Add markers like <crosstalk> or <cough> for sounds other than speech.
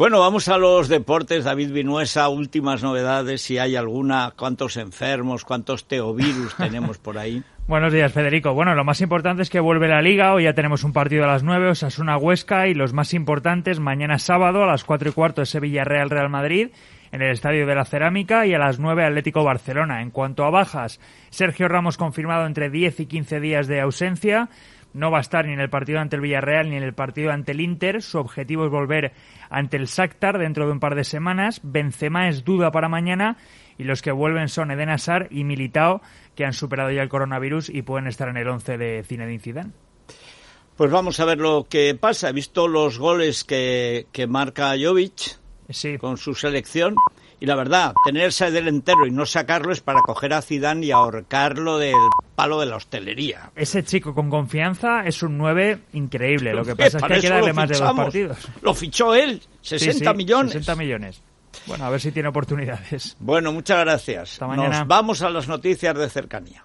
Bueno, vamos a los deportes. David Vinuesa, últimas novedades, si hay alguna, cuántos enfermos, cuántos teovirus <laughs> tenemos por ahí. Buenos días, Federico. Bueno, lo más importante es que vuelve la Liga. Hoy ya tenemos un partido a las 9, Osasuna Huesca, y los más importantes mañana sábado a las 4 y cuarto Sevilla Real Real Madrid en el Estadio de la Cerámica y a las 9 Atlético Barcelona. En cuanto a bajas, Sergio Ramos confirmado entre 10 y 15 días de ausencia no va a estar ni en el partido ante el Villarreal ni en el partido ante el Inter. Su objetivo es volver ante el Shakhtar dentro de un par de semanas. Benzema es duda para mañana y los que vuelven son Eden Hazard y Militao, que han superado ya el coronavirus y pueden estar en el 11 de Zinedine Zidane. Pues vamos a ver lo que pasa. He visto los goles que, que marca Jovic con su selección y la verdad, tenerse del entero y no sacarlo es para coger a Zidane y ahorcarlo del palo de la hostelería. Ese chico con confianza es un 9 increíble. Lo que <laughs> pasa es que hay que darle más de dos partidos. Lo fichó él, 60 millones. 60 millones. Bueno, a ver si tiene oportunidades. Bueno, muchas gracias. Nos vamos a las noticias de cercanía.